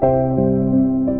うん。